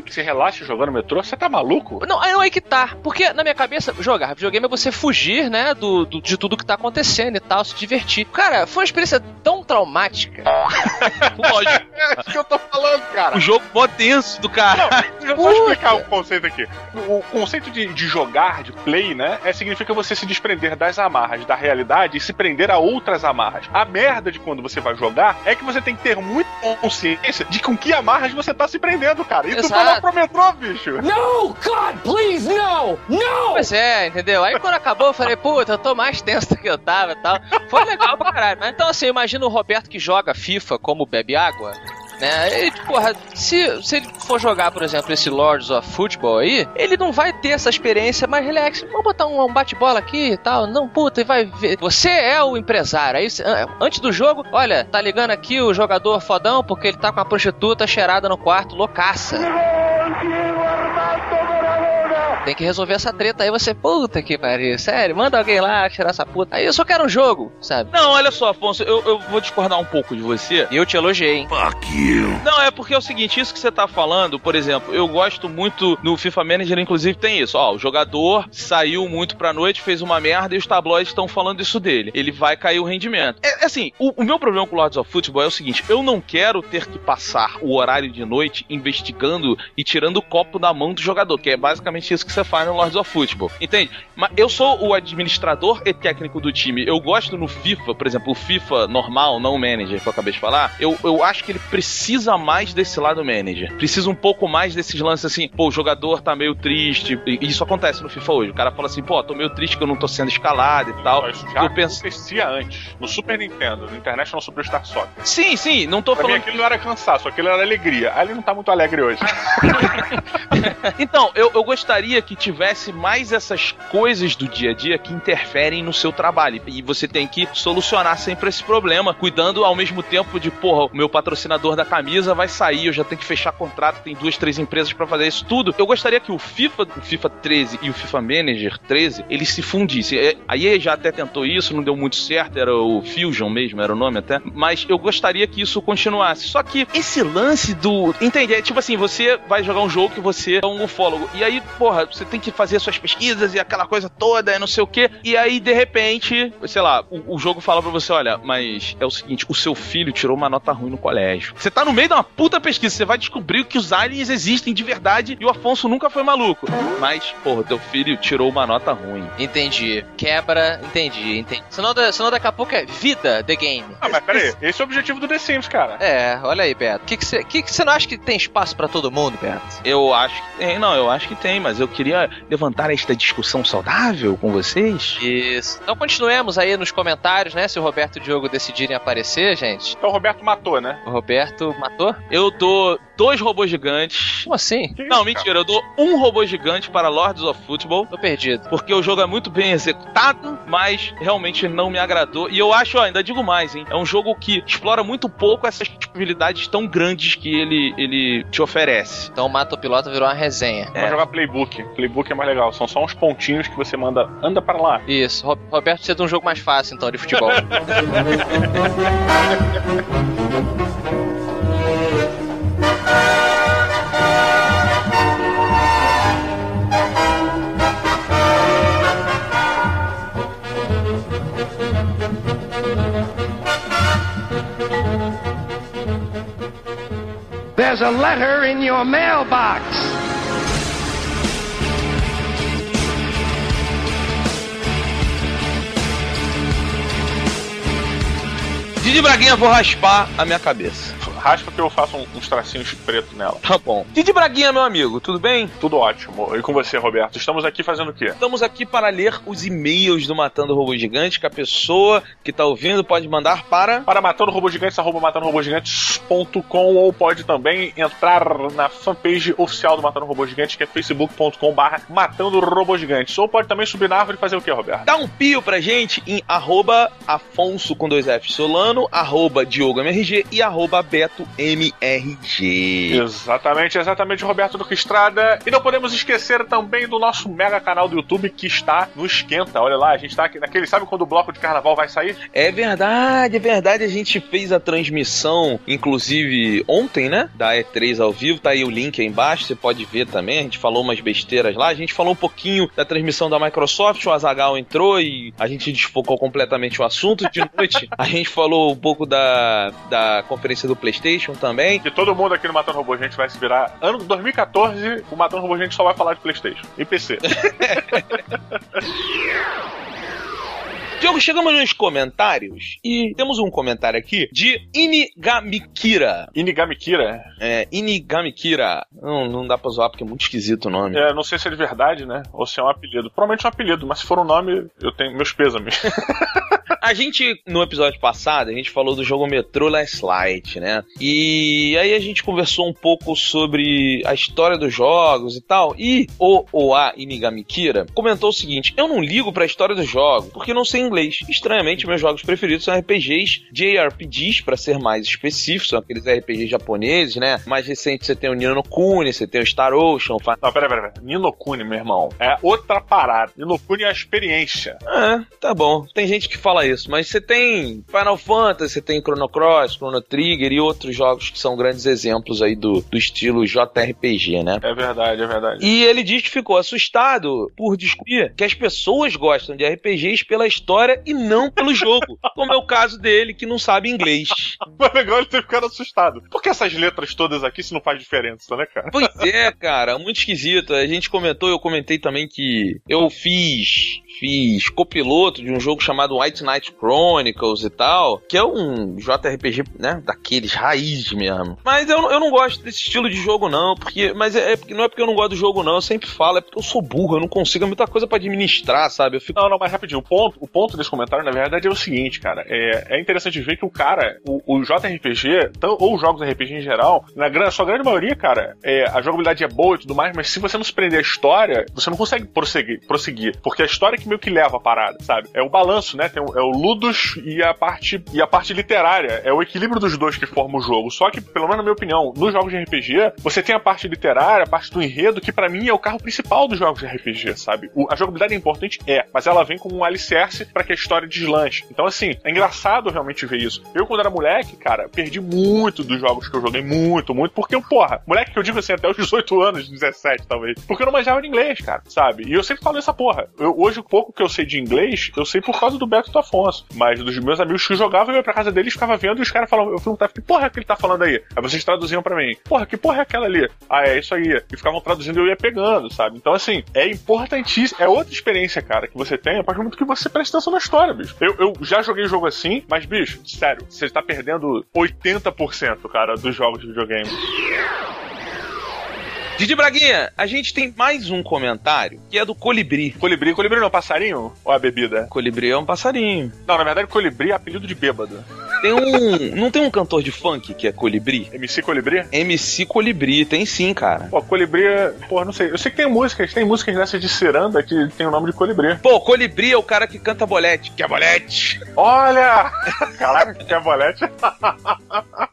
Você relaxa jogando metrô? Você tá maluco?
Não, aí não é que tá. Porque na minha cabeça, jogar videogame é você fugir, né, do, do- de tudo que tá acontecendo e tal, se divertir. Cara, foi uma experiência tão traumática.
Lógico.
É isso que eu tô falando, cara.
O jogo mó tenso do cara.
Deixa eu só explicar o conceito aqui. O conceito de, de jogar, de play, né? É, significa você se desprender das amarras da realidade e se prender a outras amarras. A merda de quando você vai jogar é que você tem que ter muita consciência de com que amarras você tá se prendendo, cara. E tu
Exato.
Falou pro metrô, bicho.
No, God, please, no! No!
Pois é, entendeu? Aí quando acabou, eu falei, puta, eu tô mais tenso do que eu tava e tal. Foi legal pra caralho. Mas então, assim, imagina o Roberto que joga FIFA como bebe água. Né? E, porra, se, se ele for jogar, por exemplo, esse Lords of Football aí, ele não vai ter essa experiência mais relax. Vamos botar um, um bate-bola aqui e tal. Não, puta, e vai ver. Você é o empresário. Aí, antes do jogo, olha, tá ligando aqui o jogador fodão porque ele tá com a prostituta cheirada no quarto, loucaça. Tem que resolver essa treta aí. Você, puta que pariu, sério, manda alguém lá tirar essa puta. Aí eu só quero um jogo, sabe?
Não, olha só, Afonso, eu, eu vou discordar um pouco de você.
E eu te elogiei, hein?
Não, é porque é o seguinte, isso que você tá falando, por exemplo, eu gosto muito no FIFA Manager, inclusive tem isso. Ó, o jogador saiu muito pra noite, fez uma merda e os tabloides estão falando isso dele. Ele vai cair o rendimento. É assim, o, o meu problema com o Lords of Football é o seguinte: eu não quero ter que passar o horário de noite investigando e tirando o copo da mão do jogador, que é basicamente isso que você faz no Lords of Football. Entende? Mas eu sou o administrador e técnico do time. Eu gosto no FIFA, por exemplo, o FIFA normal, não o manager que eu acabei de falar. Eu, eu acho que ele precisa mais desse lado manager. Precisa um pouco mais desses lances assim, pô, o jogador tá meio triste. E isso acontece no FIFA hoje. O cara fala assim, pô, tô meio triste que eu não tô sendo escalado e tal.
Isso já
Eu penso.
acontecia antes. No Super Nintendo, no International Superstar Soccer.
Sim, sim, não tô
Pra mim
falando.
aquilo não era cansaço, aquilo era alegria. Aí ele não tá muito alegre hoje.
Então, eu, eu gostaria que tivesse mais essas coisas do dia a dia que interferem no seu trabalho. E você tem que solucionar sempre esse problema, cuidando ao mesmo tempo de, porra, o meu patrocinador da camisa vai sair, eu já tenho que fechar contrato, tem duas, três empresas pra fazer isso tudo. Eu gostaria que o FIFA, o FIFA 13 e o FIFA Manager 13, eles se fundissem. É, A EA já até tentou isso, não deu muito certo, era o Fusion mesmo, era o nome até. Mas eu gostaria que isso continuasse. Só que esse lance do. Entende? É tipo assim, você vai jogar um jogo que você é um ufólogo. E aí, porra, você tem que fazer suas pesquisas e aquela coisa toda, e não sei o quê. E aí, de repente, sei lá, o, o jogo fala pra você: olha, mas é o seguinte, o seu filho tirou uma nota ruim no colégio. Você tá no meio de uma puta pesquisa, você vai descobrir que os aliens existem de verdade e o Afonso nunca foi maluco. Mas, porra, teu filho tirou uma nota ruim.
Entendi. Quebra, entendi, entendi. Senão, da- senão daqui a pouco é vida the game.
Ah, mas peraí, esse é o objetivo do The Sims, cara.
É, olha aí, Beto. O que você que que você não acha que tem espaço pra todo mundo, Beto?
Eu acho que tem, não, eu acho que tem, mas eu queria levantar esta discussão saudável com vocês.
Isso. Então continuemos aí nos comentários, né? Se o Roberto e o Diogo decidirem aparecer, gente.
Então o Roberto matou, né?
O Roberto matou?
Eu dou dois robôs gigantes.
Como assim?
Que
Não,
isso,
mentira, eu dou um robô gigante para Lords of Football.
Tô perdido.
Porque o jogo é muito bem executado, mas realmente não me agradou. E eu acho, ó, ainda digo mais, hein? É um jogo que explora muito pouco essas possibilidades tão grandes que ele, ele te oferece.
Então o Mato Piloto virou uma resenha.
Vamos jogar Playbook. Playbook é mais legal. São só uns pontinhos que você manda. Anda para lá.
Isso. Ro- Roberto precisa de um jogo mais fácil, então, de futebol.
There's a letter in your mailbox.
Didi Braguinha, vou raspar a minha cabeça.
Raspa que eu faço uns tracinhos pretos nela.
Tá bom. Didi Braguinha, meu amigo, tudo bem?
Tudo ótimo. E com você, Roberto? Estamos aqui fazendo o quê?
Estamos aqui para ler os e-mails do Matando Robô Gigante, que a pessoa que tá ouvindo pode mandar para.
Para matando robô gigantes, arroba matandorobogigantes.com ou pode também entrar na fanpage oficial do Matando Robô Gigante, que é facebook.com barra Matando Robô Gigantes. Ou pode também subir na árvore e fazer o quê, Roberto?
Dá um pio pra gente em arroba Afonso com dois F Solano, arroba Diogo MRG e arroba MRG.
Exatamente, exatamente, Roberto Duque Estrada. E não podemos esquecer também do nosso mega canal do YouTube que está no Esquenta. Olha lá, a gente tá aqui naquele. Sabe quando o bloco de carnaval vai sair?
É verdade, é verdade. A gente fez a transmissão, inclusive ontem, né? Da E3 ao vivo. Tá aí o link aí embaixo, você pode ver também. A gente falou umas besteiras lá. A gente falou um pouquinho da transmissão da Microsoft. O Azagal entrou e a gente desfocou completamente o assunto. De noite, a gente falou um pouco da, da conferência do PlayStation também.
Que todo mundo aqui no Matando Robô Gente vai se virar. Ano 2014, o Matando Robô Gente só vai falar de PlayStation e PC.
Diogo, chegamos nos comentários e temos um comentário aqui de Inigamikira.
Inigamikira?
É, Inigamikira. Não, não dá pra zoar porque é muito esquisito o nome.
É, não sei se é de verdade, né? Ou se é um apelido. Provavelmente é um apelido, mas se for um nome, eu tenho meus pêsames.
A gente, no episódio passado, a gente falou do jogo Metro Last Light, né? E aí a gente conversou um pouco sobre a história dos jogos e tal. E o Oa Inigamikira comentou o seguinte: Eu não ligo pra história dos jogos, porque não sei inglês. Estranhamente, meus jogos preferidos são RPGs JRPGs, para ser mais específico, são aqueles RPGs japoneses, né? Mais recente você tem o Nino Kuni, você tem o Star Ocean. Fa...
Não, peraí, peraí, peraí. Nino Kuni, meu irmão, é outra parada. Nino Kuni é a experiência.
É, tá bom. Tem gente que fala isso, mas você tem Final Fantasy, você tem Chrono Cross, Chrono Trigger e outros jogos que são grandes exemplos aí do, do estilo JRPG, né?
É verdade, é verdade.
E ele diz que ficou assustado por descobrir que as pessoas gostam de RPGs pela história e não pelo jogo. como é o caso dele, que não sabe inglês.
Mas legal ele ter ficado assustado. Por que essas letras todas aqui se não faz diferença, né, cara?
Pois é, cara, muito esquisito. A gente comentou, eu comentei também que eu fiz fiz copiloto de um jogo chamado White Knight Chronicles e tal, que é um JRPG, né, daqueles raiz mesmo. Mas eu, eu não gosto desse estilo de jogo não, porque mas é, é porque não é porque eu não gosto do jogo não, eu sempre falo, é porque eu sou burro, eu não consigo, é muita coisa para administrar, sabe? Eu fico
Não, não, mas rapidinho, o ponto, o ponto desse comentário, na verdade, é o seguinte, cara, é, é interessante ver que o cara, o, o JRPG, tão- ou os jogos RPG em geral, na gran- sua grande maioria, cara, é, a jogabilidade é boa e tudo mais, mas se você não se prender à história, você não consegue prosseguir, prosseguir porque a história que meio que leva a parada, sabe? É o balanço, né? Tem o, é o Ludus e a parte e a parte literária, é o equilíbrio dos dois que forma o jogo. Só que, pelo menos na minha opinião, nos jogos de RPG, você tem a parte literária, a parte do enredo, que pra mim é o carro principal dos jogos de RPG, sabe? O- a jogabilidade é importante, é, mas ela vem como um alicerce pra que a história deslanche. Então, assim, é engraçado realmente ver isso. Eu, quando era moleque, cara, perdi muito dos jogos que eu joguei, muito, muito, porque porra, moleque que eu digo assim, até os 18 anos, 17 talvez, porque eu não manjava de inglês, cara, sabe? E eu sempre falo essa porra. Eu- hoje, pouco que eu sei de inglês, eu sei por causa do Beto do Afonso. Mas dos meus amigos que jogavam, eu ia pra casa deles, ficava vendo e os caras falavam, eu perguntava, que porra é que ele tá falando aí? Aí vocês traduziam pra mim, porra, que porra é aquela ali? Ah, é isso aí. E ficavam traduzindo e eu ia pegando, sabe? Então, assim, é importantíssimo. É outra experiência, cara, que você tem a partir do momento que você presta atenção na história, bicho. Eu, eu já joguei jogo assim, mas, bicho, sério, você tá perdendo 80%, cara, dos jogos de videogame.
Didi Braguinha, a gente tem mais um comentário, que é do Colibri.
Colibri, colibri não é um passarinho? Ou é a bebida?
Colibri é um passarinho.
Não, na verdade, colibri é apelido de bêbado.
Tem um. Não tem um cantor de funk que é Colibri?
MC Colibri?
MC Colibri, tem sim, cara.
Pô, colibri é. Pô, não sei. Eu sei que tem músicas, tem músicas dessas de ciranda que tem o nome de colibri.
Pô, Colibri é o cara que canta bolete. Que é bolete?
Olha! Caraca, que é bolete.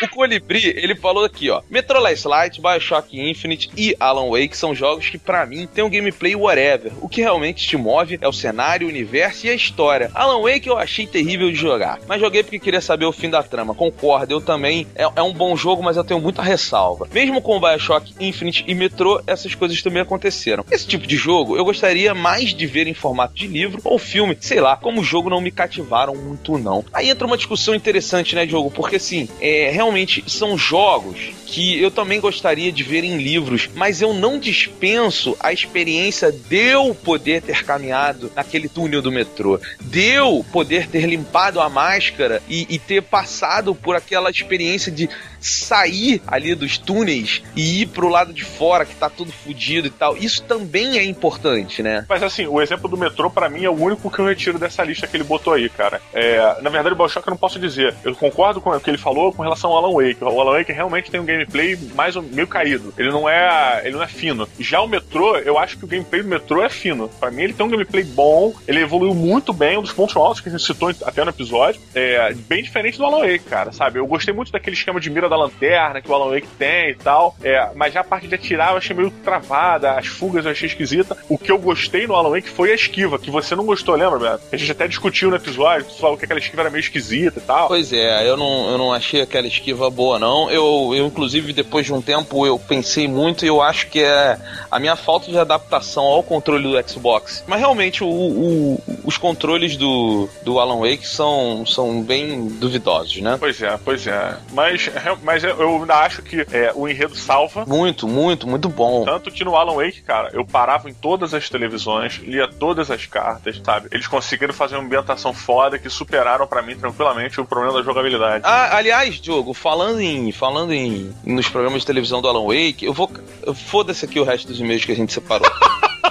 O Colibri, ele falou aqui, ó. Metro Last Light, Bioshock Infinite e Alan Wake são jogos que, pra mim, tem um gameplay whatever. O que realmente te move é o cenário, o universo e a história. Alan Wake eu achei terrível de jogar, mas joguei porque queria saber o fim da trama. Concordo, eu também. É, é um bom jogo, mas eu tenho muita ressalva. Mesmo com Bioshock Infinite e Metro, essas coisas também aconteceram. Esse tipo de jogo eu gostaria mais de ver em formato de livro ou filme, sei lá, como o jogo não me cativaram muito, não. Aí entra uma discussão interessante, né, jogo? Porque assim, é, realmente são jogos que eu também gostaria de ver em livros, mas eu não dispenso a experiência de eu poder ter caminhado naquele túnel do metrô, de eu poder ter limpado a máscara e, e ter passado por aquela experiência de sair ali dos túneis e ir pro lado de fora que tá tudo fudido e tal. Isso também é importante, né?
Mas assim, o exemplo do metrô, pra mim, é o único que eu retiro dessa lista que ele botou aí, cara. É, na verdade, o Bioshock eu não posso dizer. Eu concordo com o que ele falou com relação ao Alan Wake. O Alan Wake realmente tem um gameplay mais meio caído. Ele não é. Ele não é fino. Já o metrô, eu acho que o gameplay do metrô é fino. Pra mim, ele tem um gameplay bom, ele evoluiu muito bem, um dos pontos altos que a gente citou até no episódio. É bem diferente do Alan Wake, cara, sabe? Eu gostei muito daquele esquema de mira da lanterna que o Alan Wake tem e tal. É, mas já a parte de atirar eu achei meio travada, as fugas eu achei esquisita. O que eu gostei no Alan Wake foi a esquiva, que você não gostou, lembra, Beto? A gente até discutiu no episódio, tu falou que aquela esquiva era meio esquisita e tal.
Pois é, eu não, eu não achei aquela esquiva boa, não. Eu, eu, inclusive, depois de um tempo, eu pensei muito e eu acho que é a minha falta de adaptação ao controle do Xbox. Mas realmente, o, o- os controles do, do Alan Wake são, são bem duvidosos, né?
Pois é, pois é. Mas, mas eu ainda acho que é, o enredo salva.
Muito, muito, muito bom.
Tanto que no Alan Wake, cara, eu parava em todas as televisões, lia todas as cartas, sabe? Eles conseguiram fazer uma ambientação foda que superaram pra mim tranquilamente o problema da jogabilidade.
Ah, aliás, Diogo, falando em falando em nos programas de televisão do Alan Wake, eu vou foda-se aqui o resto dos e-mails que a gente separou.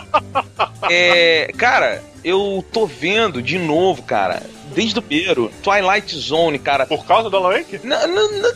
é, cara, eu tô vendo de novo, cara, desde o primeiro, Twilight Zone, cara.
Por causa do Alan Wake?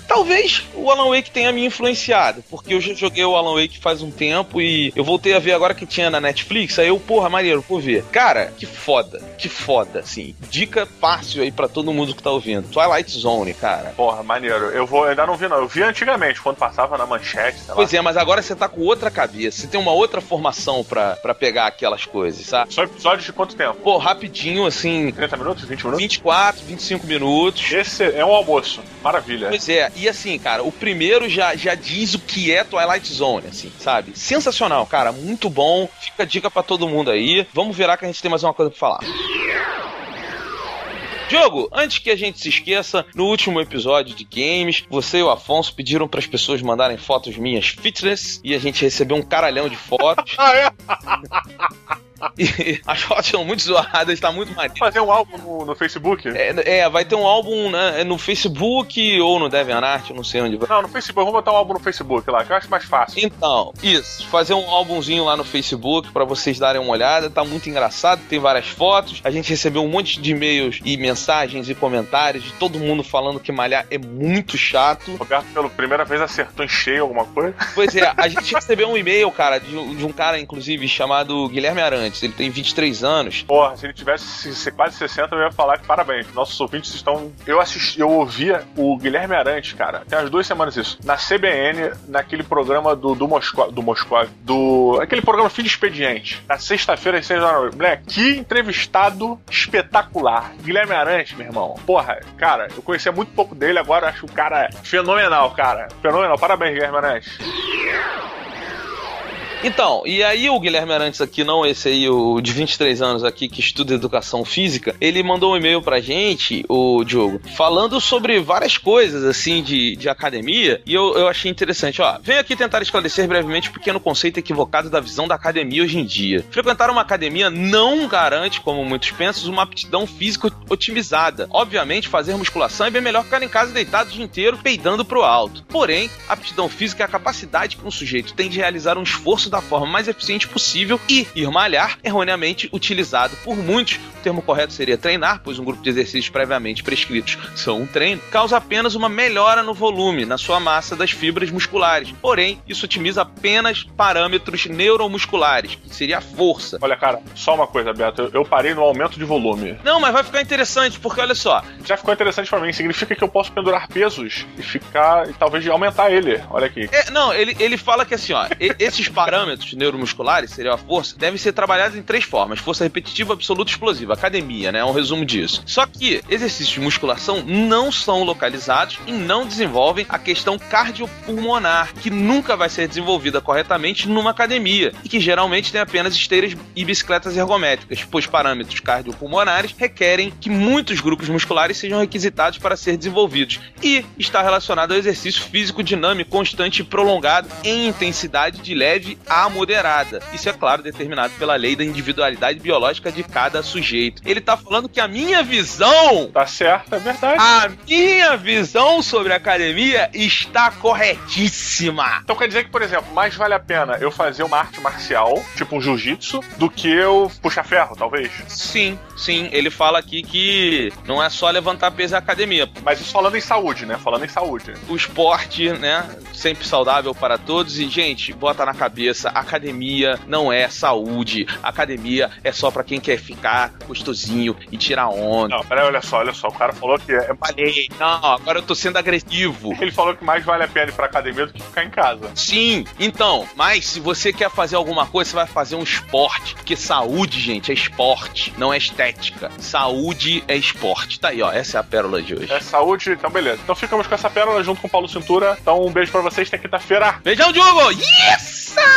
Talvez o Alan Wake tenha me influenciado, porque eu já joguei o Alan Wake faz um tempo e eu voltei a ver agora que tinha na Netflix, aí eu, porra, maneiro, vou ver. Cara, que foda, que foda, assim. Dica fácil aí pra todo mundo que tá ouvindo. Twilight Zone, cara.
Porra, maneiro. Eu vou, ainda não vi, não. Eu vi antigamente, quando passava na manchete, sei lá.
Pois é, mas agora você tá com outra cabeça, você tem uma outra formação pra, pra pegar aquelas coisas, sabe?
Só episódios de quanto tempo?
Pô, rapidinho, assim,
30 minutos? 20 minutos?
24, 25 minutos.
Esse é um almoço. Maravilha.
Pois é, e assim, cara, o primeiro já, já diz o que é Twilight Zone, assim, sabe? Sensacional, cara, muito bom. Fica a dica pra todo mundo aí. Vamos virar que a gente tem mais uma coisa pra falar. Diogo, antes que a gente se esqueça, no último episódio de games, você e o Afonso pediram para as pessoas mandarem fotos minhas fitness e a gente recebeu um caralhão de fotos.
É?
E as fotos são muito zoadas, tá muito maneiro.
Fazer um álbum no, no Facebook?
É, é, vai ter um álbum né, no Facebook ou no DeviantArt, eu não sei onde vai.
Não, no Facebook. Vamos botar um álbum no Facebook lá, que eu acho mais fácil.
Então, isso, fazer um álbumzinho lá no Facebook pra vocês darem uma olhada, tá muito engraçado, tem várias fotos. A gente recebeu um monte de e-mails e mensagens e comentários de todo mundo falando que malhar é muito chato.
Roberto, pela primeira vez, acertou em cheio alguma coisa.
Pois é, a gente recebeu um e-mail, cara, de, um- de um cara, inclusive, chamado Guilherme Ele tem 23 anos.
Porra, se ele tivesse se- se quase 60, eu ia falar que parabéns. Nossos ouvintes estão. Eu assisti, eu ouvia o Guilherme Arantes, cara, tem umas duas semanas isso. Na CBN, naquele programa do, do Moscou. Do Moscou. Do. Aquele programa de Expediente. Na sexta-feira, às 6 horas da noite. Moleque, que entrevistado espetacular. Guilherme Arantes, meu irmão. Porra, cara, eu conhecia muito pouco dele, agora acho o cara fenomenal, cara. Fenomenal. Parabéns, Guilherme Arantes.
Então, e aí o Guilherme Arantes aqui, não esse aí, o de 23 anos aqui, que estuda educação física, ele mandou um e-mail pra gente, o Diogo, falando sobre várias coisas, assim, de, de academia, e eu, eu achei interessante, ó. Venho aqui tentar esclarecer brevemente um pequeno conceito equivocado da visão da academia hoje em dia. Frequentar uma academia não garante, como muitos pensam, uma aptidão física otimizada. Obviamente, fazer musculação é bem melhor que ficar em casa deitado o dia inteiro, peidando pro alto. Porém, a aptidão física é a capacidade que um sujeito tem de realizar um esforço da forma mais eficiente possível e ir malhar, erroneamente utilizado por muitos. O termo correto seria treinar, pois um grupo de exercícios previamente prescritos são um treino, causa apenas uma melhora no volume, na sua massa das fibras musculares. Porém, isso otimiza apenas parâmetros neuromusculares, que seria a força.
Olha, cara, só uma coisa, Beto. Eu, parei no aumento de volume.
Não, mas vai ficar interessante, porque olha só,
Já ficou interessante pra mim. Significa que eu posso pendurar pesos e ficar. e talvez aumentar ele. Olha aqui.
É, não, ele, ele fala que assim, ó, esses parâmetros neuromusculares, seria a força, devem ser trabalhados em três formas: força repetitiva, absoluta e explosiva. Academia, né? É um resumo disso. Só que exercícios de musculação não são localizados e não desenvolvem a questão cardiopulmonar, que nunca vai ser desenvolvida corretamente numa academia e que geralmente tem apenas esteiras e bicicletas ergométricas, pois parâmetros cardiopulmonares requerem que muitos grupos musculares sejam requisitados para ser desenvolvidos e está relacionado ao exercício físico dinâmico constante e prolongado em intensidade de leve a moderada. Isso é claro determinado pela lei da individualidade biológica de cada sujeito. Ele tá falando que a minha visão
Tá certo, é verdade.
a minha visão sobre a academia está corretíssima.
Então quer dizer que, por exemplo, mais vale a pena eu fazer uma arte marcial, tipo um jiu-jitsu, do que eu puxar ferro, talvez?
Sim, sim, ele fala aqui que não é só levantar peso na academia.
Mas isso falando em saúde, né? Falando em saúde.
O esporte, né, sempre saudável para todos e gente, bota na cabeça, academia não é saúde. Academia é só para quem quer ficar gostosinho e tirar onda.
Não, peraí, olha só, olha só. O cara falou que é.
Falei, não, agora eu tô sendo agressivo.
Ele falou que mais vale a pena ir pra academia do que ficar em casa.
Sim, então, mas se você quer fazer alguma coisa, você vai fazer um esporte. Porque saúde, gente, é esporte, não é estética. Saúde é esporte. Tá aí, ó, essa é a pérola de hoje.
É saúde, então beleza. Então ficamos com essa pérola junto com o Paulo Cintura. Então um beijo pra vocês, até quinta-feira.
Beijão, Diogo! Yes!